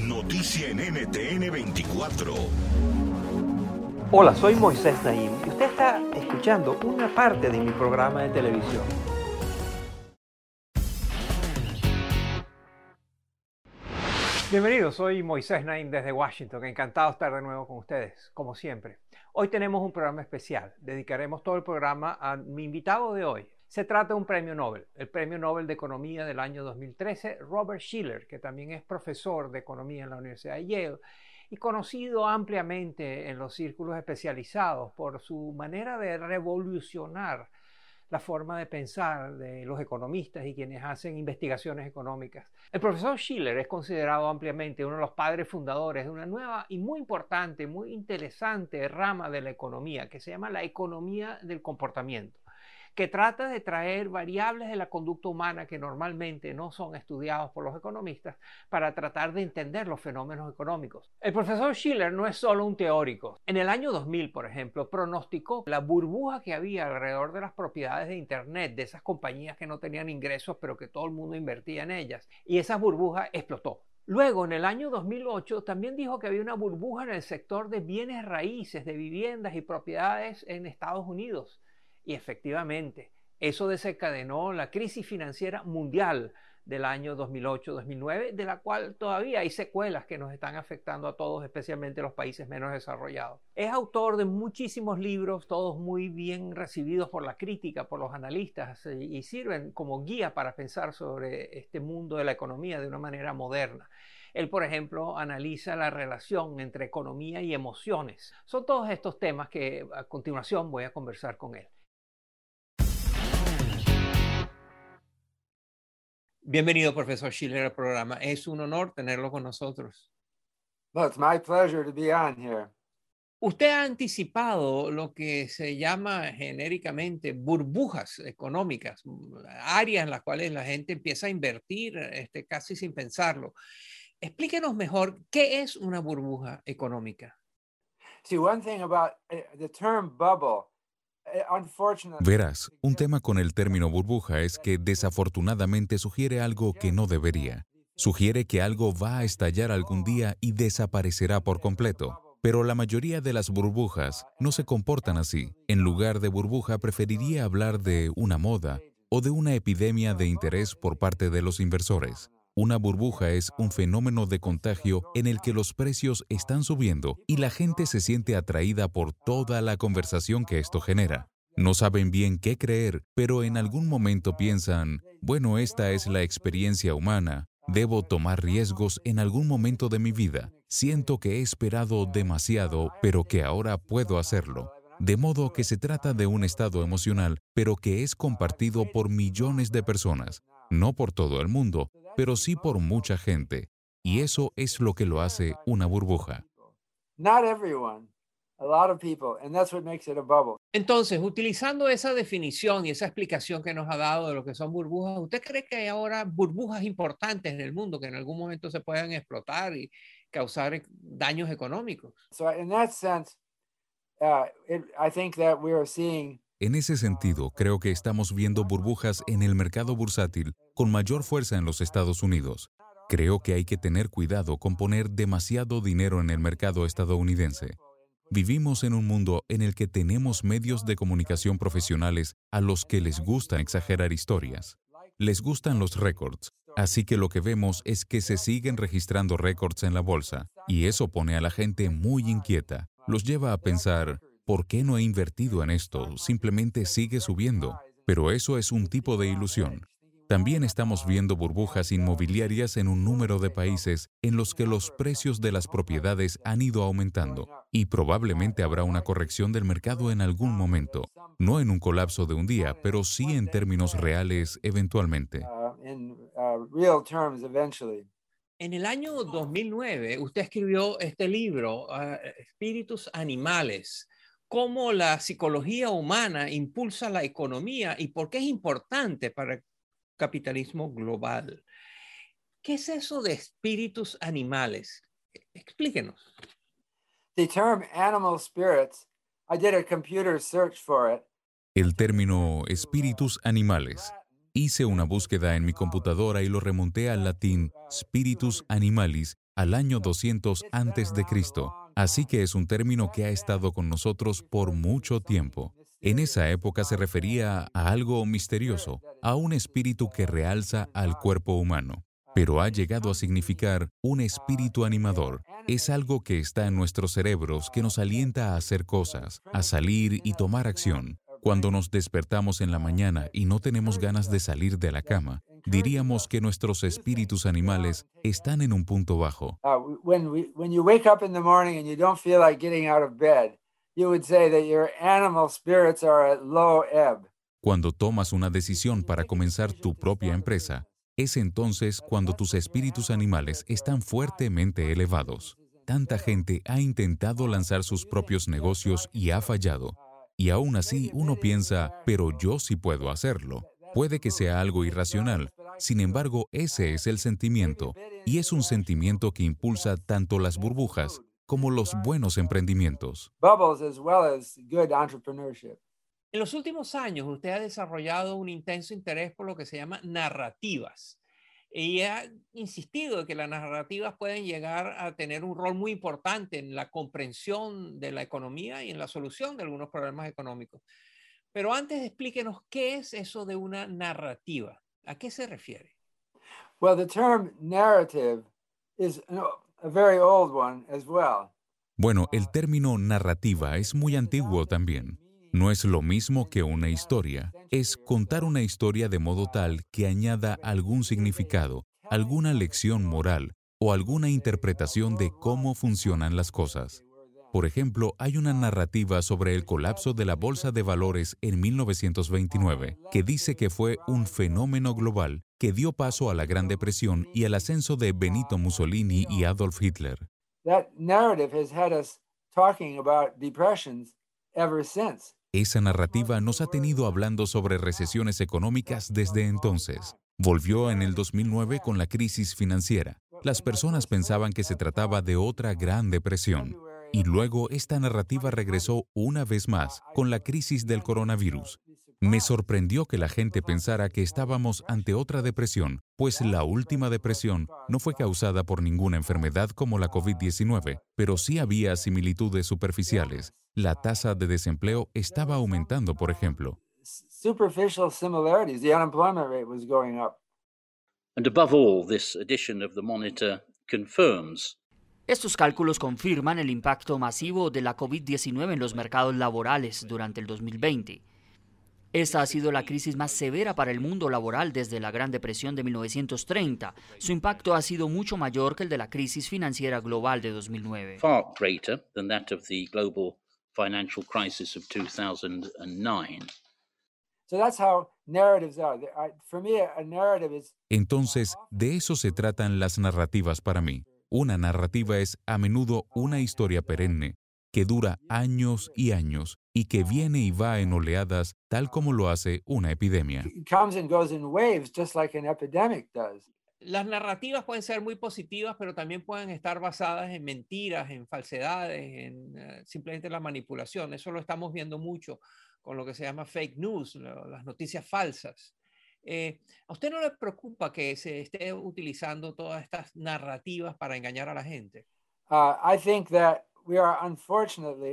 Noticia en NTN 24. Hola, soy Moisés Naim y usted está escuchando una parte de mi programa de televisión. Bienvenidos, soy Moisés Naim desde Washington. Encantado de estar de nuevo con ustedes, como siempre. Hoy tenemos un programa especial. Dedicaremos todo el programa a mi invitado de hoy. Se trata de un premio Nobel, el premio Nobel de Economía del año 2013, Robert Schiller, que también es profesor de Economía en la Universidad de Yale y conocido ampliamente en los círculos especializados por su manera de revolucionar la forma de pensar de los economistas y quienes hacen investigaciones económicas. El profesor Schiller es considerado ampliamente uno de los padres fundadores de una nueva y muy importante, muy interesante rama de la economía que se llama la economía del comportamiento que trata de traer variables de la conducta humana que normalmente no son estudiados por los economistas para tratar de entender los fenómenos económicos. El profesor Schiller no es solo un teórico. En el año 2000, por ejemplo, pronosticó la burbuja que había alrededor de las propiedades de Internet, de esas compañías que no tenían ingresos pero que todo el mundo invertía en ellas. Y esa burbuja explotó. Luego, en el año 2008, también dijo que había una burbuja en el sector de bienes raíces, de viviendas y propiedades en Estados Unidos. Y efectivamente, eso desencadenó la crisis financiera mundial del año 2008-2009, de la cual todavía hay secuelas que nos están afectando a todos, especialmente los países menos desarrollados. Es autor de muchísimos libros, todos muy bien recibidos por la crítica, por los analistas, y sirven como guía para pensar sobre este mundo de la economía de una manera moderna. Él, por ejemplo, analiza la relación entre economía y emociones. Son todos estos temas que a continuación voy a conversar con él. Bienvenido, profesor Schiller, al programa. Es un honor tenerlo con nosotros. Well, it's my pleasure to be on here. Usted ha anticipado lo que se llama genéricamente burbujas económicas, áreas en las cuales la gente empieza a invertir este, casi sin pensarlo. Explíquenos mejor qué es una burbuja económica. See, one thing about uh, the term bubble eh, Verás, un tema con el término burbuja es que desafortunadamente sugiere algo que no debería. Sugiere que algo va a estallar algún día y desaparecerá por completo. Pero la mayoría de las burbujas no se comportan así. En lugar de burbuja preferiría hablar de una moda o de una epidemia de interés por parte de los inversores. Una burbuja es un fenómeno de contagio en el que los precios están subiendo y la gente se siente atraída por toda la conversación que esto genera. No saben bien qué creer, pero en algún momento piensan, bueno, esta es la experiencia humana, debo tomar riesgos en algún momento de mi vida. Siento que he esperado demasiado, pero que ahora puedo hacerlo. De modo que se trata de un estado emocional, pero que es compartido por millones de personas, no por todo el mundo, pero sí por mucha gente. Y eso es lo que lo hace una burbuja. Entonces, utilizando esa definición y esa explicación que nos ha dado de lo que son burbujas, ¿usted cree que hay ahora burbujas importantes en el mundo que en algún momento se puedan explotar y causar daños económicos? So in that sense, uh, I think that we are seeing en ese sentido, creo que estamos viendo burbujas en el mercado bursátil con mayor fuerza en los Estados Unidos. Creo que hay que tener cuidado con poner demasiado dinero en el mercado estadounidense. Vivimos en un mundo en el que tenemos medios de comunicación profesionales a los que les gusta exagerar historias. Les gustan los récords, Así que lo que vemos es que se siguen registrando récords en la bolsa, y eso pone a la gente muy inquieta. Los lleva a pensar, ¿por qué no he invertido en esto? Simplemente sigue subiendo. Pero eso es un tipo de ilusión. También estamos viendo burbujas inmobiliarias en un número de países en los que los precios de las propiedades han ido aumentando y probablemente habrá una corrección del mercado en algún momento, no en un colapso de un día, pero sí en términos reales eventualmente. En el año 2009, usted escribió este libro, ah, Espíritus Animales, cómo la psicología humana impulsa la economía y por qué es importante para capitalismo global. ¿Qué es eso de espíritus animales? Explíquenos. The term animal spirits, I did a computer search for it. El término espíritus animales. Hice una búsqueda en mi computadora y lo remonté al latín spiritus animalis al año 200 antes de Cristo. Así que es un término que ha estado con nosotros por mucho tiempo. En esa época se refería a algo misterioso, a un espíritu que realza al cuerpo humano, pero ha llegado a significar un espíritu animador. Es algo que está en nuestros cerebros que nos alienta a hacer cosas, a salir y tomar acción. Cuando nos despertamos en la mañana y no tenemos ganas de salir de la cama, diríamos que nuestros espíritus animales están en un punto bajo. Cuando tomas una decisión para comenzar tu propia empresa, es entonces cuando tus espíritus animales están fuertemente elevados. Tanta gente ha intentado lanzar sus propios negocios y ha fallado. Y aún así uno piensa, pero yo sí puedo hacerlo. Puede que sea algo irracional, sin embargo ese es el sentimiento, y es un sentimiento que impulsa tanto las burbujas como los buenos emprendimientos. En los últimos años, usted ha desarrollado un intenso interés por lo que se llama narrativas y ha insistido en que las narrativas pueden llegar a tener un rol muy importante en la comprensión de la economía y en la solución de algunos problemas económicos. Pero antes explíquenos qué es eso de una narrativa. ¿A qué se refiere? Well, the term narrative is bueno, el término narrativa es muy antiguo también. No es lo mismo que una historia. Es contar una historia de modo tal que añada algún significado, alguna lección moral o alguna interpretación de cómo funcionan las cosas. Por ejemplo, hay una narrativa sobre el colapso de la bolsa de valores en 1929 que dice que fue un fenómeno global que dio paso a la Gran Depresión y al ascenso de Benito Mussolini y Adolf Hitler. Esa narrativa nos ha tenido hablando sobre recesiones económicas desde entonces. Volvió en el 2009 con la crisis financiera. Las personas pensaban que se trataba de otra gran depresión. Y luego esta narrativa regresó una vez más con la crisis del coronavirus. Me sorprendió que la gente pensara que estábamos ante otra depresión, pues la última depresión no fue causada por ninguna enfermedad como la COVID-19, pero sí había similitudes superficiales. La tasa de desempleo estaba aumentando, por ejemplo. Superficial similarities, the unemployment rate was going up. And above all, this edition of the Monitor confirms estos cálculos confirman el impacto masivo de la COVID-19 en los mercados laborales durante el 2020. Esta ha sido la crisis más severa para el mundo laboral desde la Gran Depresión de 1930. Su impacto ha sido mucho mayor que el de la crisis financiera global de 2009. Entonces, de eso se tratan las narrativas para mí. Una narrativa es a menudo una historia perenne, que dura años y años y que viene y va en oleadas tal como lo hace una epidemia. Las narrativas pueden ser muy positivas, pero también pueden estar basadas en mentiras, en falsedades, en eh, simplemente la manipulación. Eso lo estamos viendo mucho con lo que se llama fake news, las noticias falsas. Eh, ¿A usted no le preocupa que se esté utilizando todas estas narrativas para engañar a la gente? Uh, I think that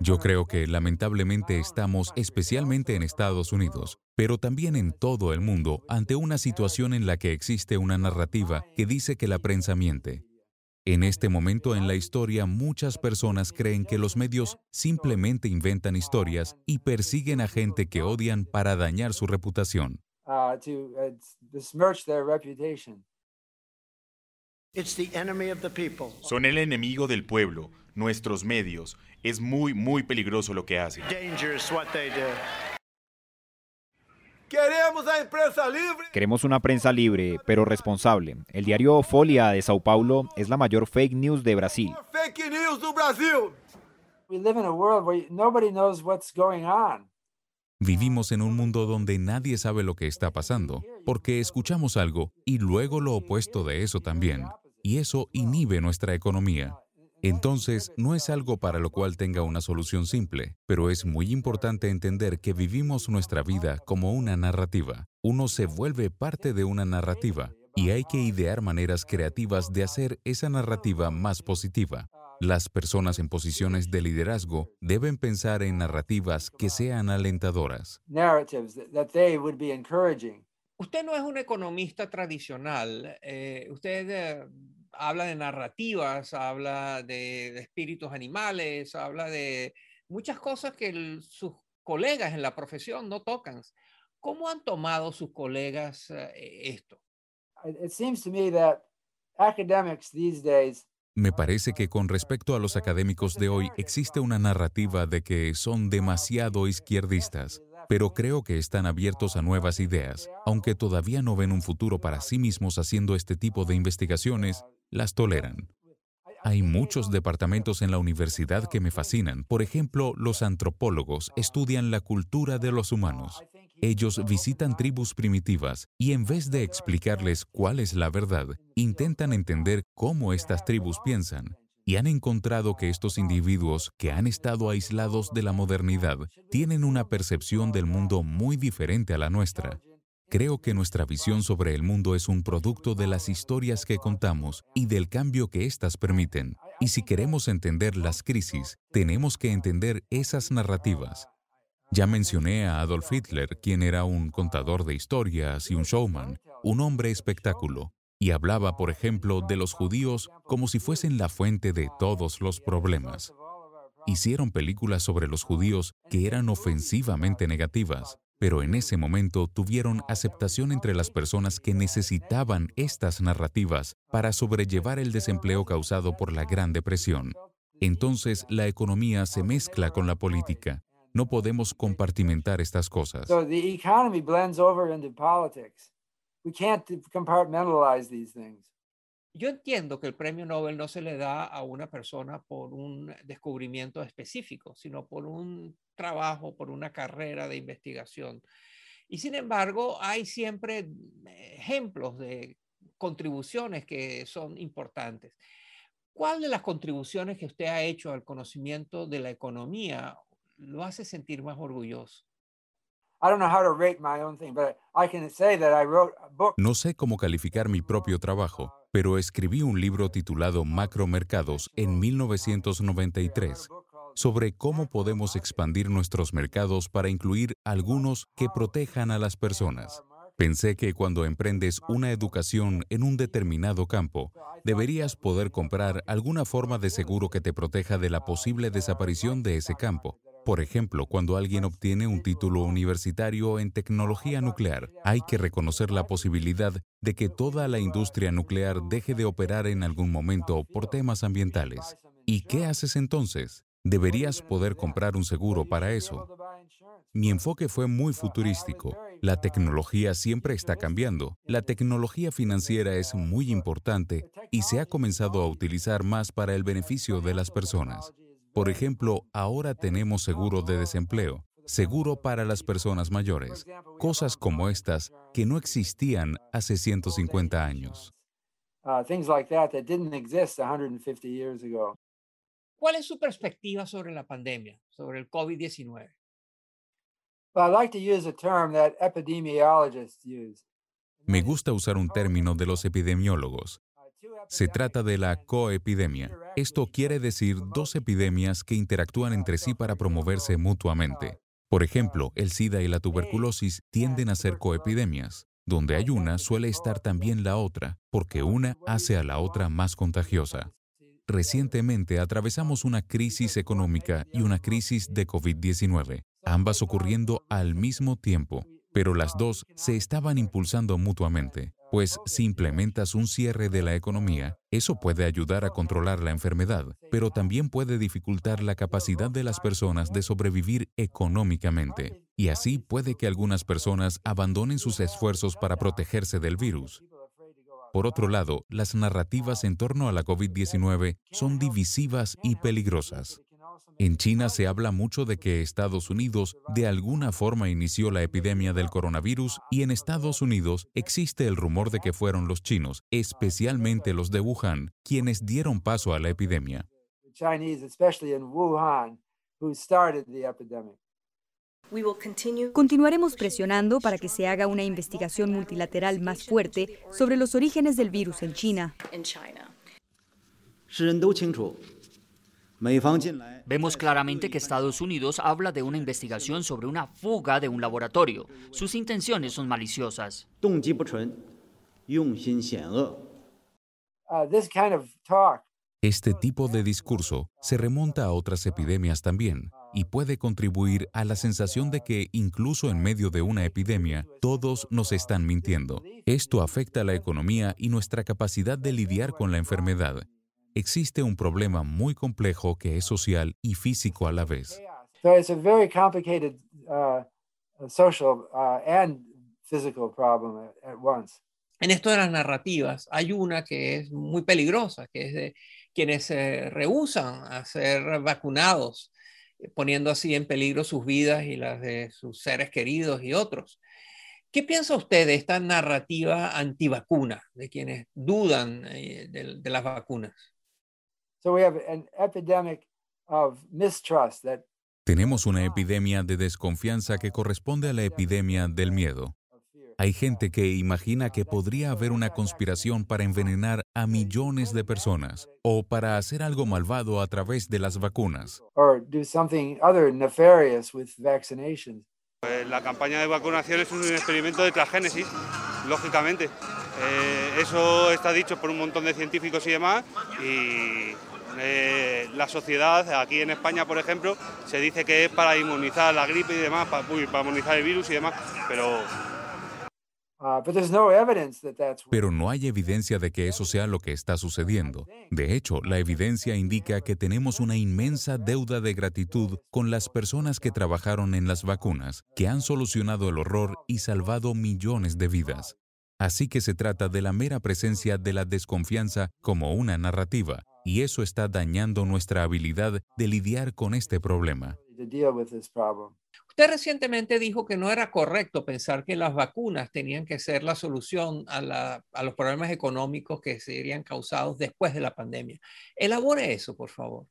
Yo creo que lamentablemente estamos, especialmente en Estados Unidos, pero también en todo el mundo, ante una situación en la que existe una narrativa que dice que la prensa miente. En este momento en la historia muchas personas creen que los medios simplemente inventan historias y persiguen a gente que odian para dañar su reputación. Uh, Son el enemigo del pueblo, nuestros medios. Es muy, muy peligroso lo que hacen. Queremos la prensa libre. Queremos una prensa libre, pero responsable. El diario Folia de Sao Paulo es la mayor fake news de Brasil. Fake news do Brasil. We live in a world where nobody knows what's going on. Vivimos en un mundo donde nadie sabe lo que está pasando, porque escuchamos algo y luego lo opuesto de eso también, y eso inhibe nuestra economía. Entonces, no es algo para lo cual tenga una solución simple, pero es muy importante entender que vivimos nuestra vida como una narrativa. Uno se vuelve parte de una narrativa y hay que idear maneras creativas de hacer esa narrativa más positiva. Las personas en posiciones de liderazgo deben pensar en narrativas que sean alentadoras. Usted no es un economista tradicional. Eh, usted eh, habla de narrativas, habla de, espíritus animales, habla de muchas cosas que sus colegas en la profesión no tocan. ¿Cómo han tomado sus colegas eh, esto? me parece que con respecto a los académicos de hoy existe una narrativa de que son demasiado izquierdistas, pero creo que están abiertos a nuevas ideas. Aunque todavía no ven un futuro para sí mismos haciendo este tipo de investigaciones, las toleran. Hay muchos departamentos en la universidad que me fascinan. Por ejemplo, los antropólogos estudian la cultura de los humanos. Ellos visitan tribus primitivas y en vez de explicarles cuál es la verdad, intentan entender cómo estas tribus piensan. Y han encontrado que estos individuos que han estado aislados de la modernidad tienen una percepción del mundo muy diferente a la nuestra. Creo que nuestra visión sobre el mundo es un producto de las historias que contamos y del cambio que éstas permiten. Y si queremos entender las crisis, tenemos que entender esas narrativas. Ya mencioné a Adolf Hitler, quien era un contador de historias y un showman, un hombre espectáculo, y hablaba, por ejemplo, de los judíos como si fuesen la fuente de todos los problemas. Hicieron películas sobre los judíos que eran ofensivamente negativas, pero en ese momento tuvieron aceptación entre las personas que necesitaban estas narrativas para sobrellevar el desempleo causado por la Gran Depresión. Entonces la economía se mezcla con la política. No podemos compartimentar estas cosas. Yo entiendo que el premio Nobel no se le da a una persona por un descubrimiento específico, sino por un trabajo, por una carrera de investigación. Y sin embargo, hay siempre ejemplos de contribuciones que son importantes. ¿Cuál de las contribuciones que usted ha hecho al conocimiento de la economía lo hace sentir más orgulloso? No sé cómo calificar mi propio trabajo, pero escribí un libro titulado Macromercados en 1993 sobre cómo podemos expandir nuestros mercados para incluir algunos que protejan a las personas. Pensé que cuando emprendes una educación en un determinado campo, deberías poder comprar alguna forma de seguro que te proteja de la posible desaparición de ese campo. Por ejemplo, cuando alguien obtiene un título universitario en tecnología nuclear, hay que reconocer la posibilidad de que toda la industria nuclear deje de operar en algún momento por temas ambientales. ¿Y qué haces entonces? Deberías poder comprar un seguro para eso. Mi enfoque fue muy futurístico. La tecnología siempre está cambiando. La tecnología financiera es muy importante y se ha comenzado a utilizar más para el beneficio de las personas. Por ejemplo, ahora tenemos seguro de desempleo, seguro para las personas mayores, cosas como estas que no existían hace 150 años. ¿Cuál es su perspectiva sobre la pandemia, sobre el COVID-19? Me gusta usar un término de los epidemiólogos. Se trata de la coepidemia. Esto quiere decir dos epidemias que interactúan entre sí para promoverse mutuamente. Por ejemplo, el SIDA y la tuberculosis tienden a ser coepidemias. Donde hay una suele estar también la otra, porque una hace a la otra más contagiosa. Recientemente atravesamos una crisis económica y una crisis de COVID-19, ambas ocurriendo al mismo tiempo, pero las dos se estaban impulsando mutuamente, pues si implementas un cierre de la economía, eso puede ayudar a controlar la enfermedad, pero también puede dificultar la capacidad de las personas de sobrevivir económicamente, y así puede que algunas personas abandonen sus esfuerzos para protegerse del virus. Por otro lado, las narrativas en torno a la COVID-19 son divisivas y peligrosas. En China se habla mucho de que Estados Unidos de alguna forma inició la epidemia del coronavirus y en Estados Unidos existe el rumor de que fueron los chinos, especialmente los de Wuhan, quienes dieron paso a la epidemia. Continuaremos presionando para que se haga una investigación multilateral más fuerte sobre los orígenes del virus en China. Vemos claramente que Estados Unidos habla de una investigación sobre una fuga de un laboratorio. Sus intenciones son maliciosas. Este tipo de discurso se remonta a otras epidemias también y puede contribuir a la sensación de que incluso en medio de una epidemia, todos nos están mintiendo. Esto afecta a la economía y nuestra capacidad de lidiar con la enfermedad. Existe un problema muy complejo que es social y físico a la vez. En esto de las narrativas, hay una que es muy peligrosa, que es de quienes se rehusan a ser vacunados poniendo así en peligro sus vidas y las de sus seres queridos y otros. ¿Qué piensa usted de esta narrativa antivacuna, de quienes dudan eh, de, las vacunas? Tenemos una epidemia de desconfianza que corresponde a la epidemia del miedo. Hay gente que imagina que podría haber una conspiración para envenenar a millones de personas o para hacer algo malvado a través de las vacunas. La campaña de vacunación es un experimento de transgénesis, lógicamente. Eh, eso está dicho por un montón de científicos y demás y eh, la sociedad, aquí en España, por ejemplo, se dice que es para inmunizar la gripe y demás, para, para inmunizar el virus y demás, pero Uh, Pero no hay evidencia de que eso sea lo que está sucediendo. De hecho, la evidencia indica que tenemos una inmensa deuda de gratitud con las personas que trabajaron en las vacunas, que han solucionado el horror y salvado millones de vidas. Así que se trata de la mera presencia de la desconfianza como una narrativa, y eso está dañando nuestra habilidad de lidiar con este problema. Usted recientemente dijo que no era correcto pensar que las vacunas tenían que ser la solución a, los problemas económicos que serían causados después de la pandemia. Elabore eso, por favor.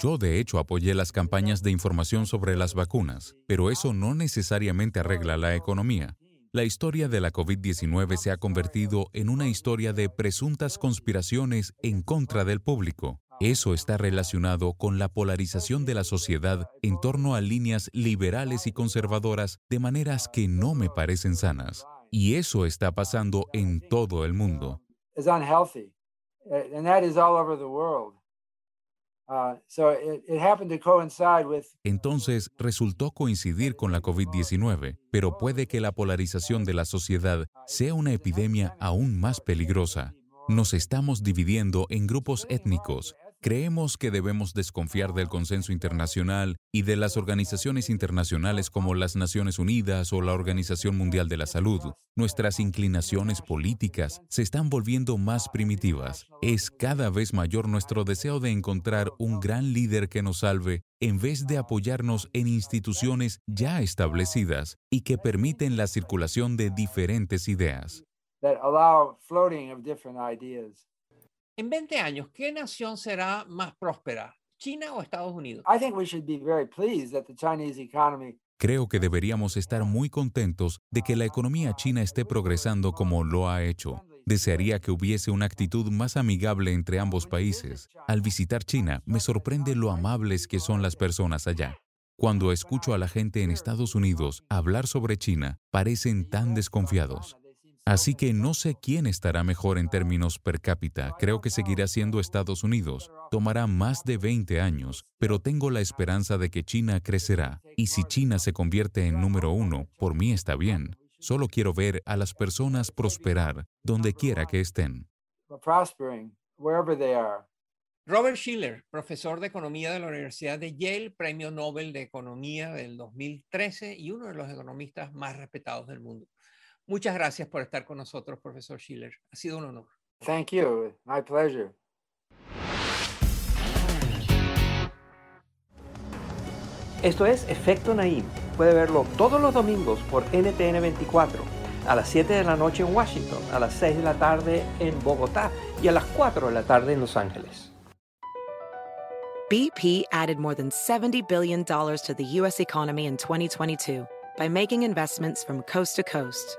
Yo de hecho apoyé las campañas de información sobre las vacunas, pero eso no necesariamente arregla la economía. La historia de la COVID-19 se ha convertido en una historia de presuntas conspiraciones en contra del público. Eso está relacionado con la polarización de la sociedad en torno a líneas liberales y conservadoras de maneras que no me parecen sanas. Y eso está pasando en todo el mundo. Entonces resultó coincidir con la COVID-19, pero puede que la polarización de la sociedad sea una epidemia aún más peligrosa. Nos estamos dividiendo en grupos étnicos, Creemos que debemos desconfiar del consenso internacional y de las organizaciones internacionales como las Naciones Unidas o la Organización Mundial de la Salud. Nuestras inclinaciones políticas se están volviendo más primitivas. Es cada vez mayor nuestro deseo de encontrar un gran líder que nos salve en vez de apoyarnos en instituciones ya establecidas y que permiten la circulación de diferentes ideas. En 20 años, ¿qué nación será más próspera? ¿China o Estados Unidos? Creo que deberíamos estar muy contentos de que la economía china esté progresando como lo ha hecho. Desearía que hubiese una actitud más amigable entre ambos países. Al visitar China, me sorprende lo amables que son las personas allá. Cuando escucho a la gente en Estados Unidos hablar sobre China, parecen tan desconfiados. Así que no sé quién estará mejor en términos per cápita. Creo que seguirá siendo Estados Unidos. Tomará más de 20 años, pero tengo la esperanza de que China crecerá. Y si China se convierte en número uno, por mí está bien. Solo quiero ver a las personas prosperar donde quiera que estén. Robert Schiller, profesor de Economía de la Universidad de Yale, Premio Nobel de Economía del 2013 y uno de los economistas más respetados del mundo. Muchas gracias por estar con nosotros, profesor Schiller. Ha sido un honor. Thank you. My pleasure. Esto es Efecto Naim. Puede verlo todos los domingos por NTN 24, a las 7 de la noche en Washington, a las 6 de la tarde en Bogotá y a las 4 de la tarde en Los Ángeles. BP added more than $70 billion to the U.S. economy in 2022 by making investments from coast to coast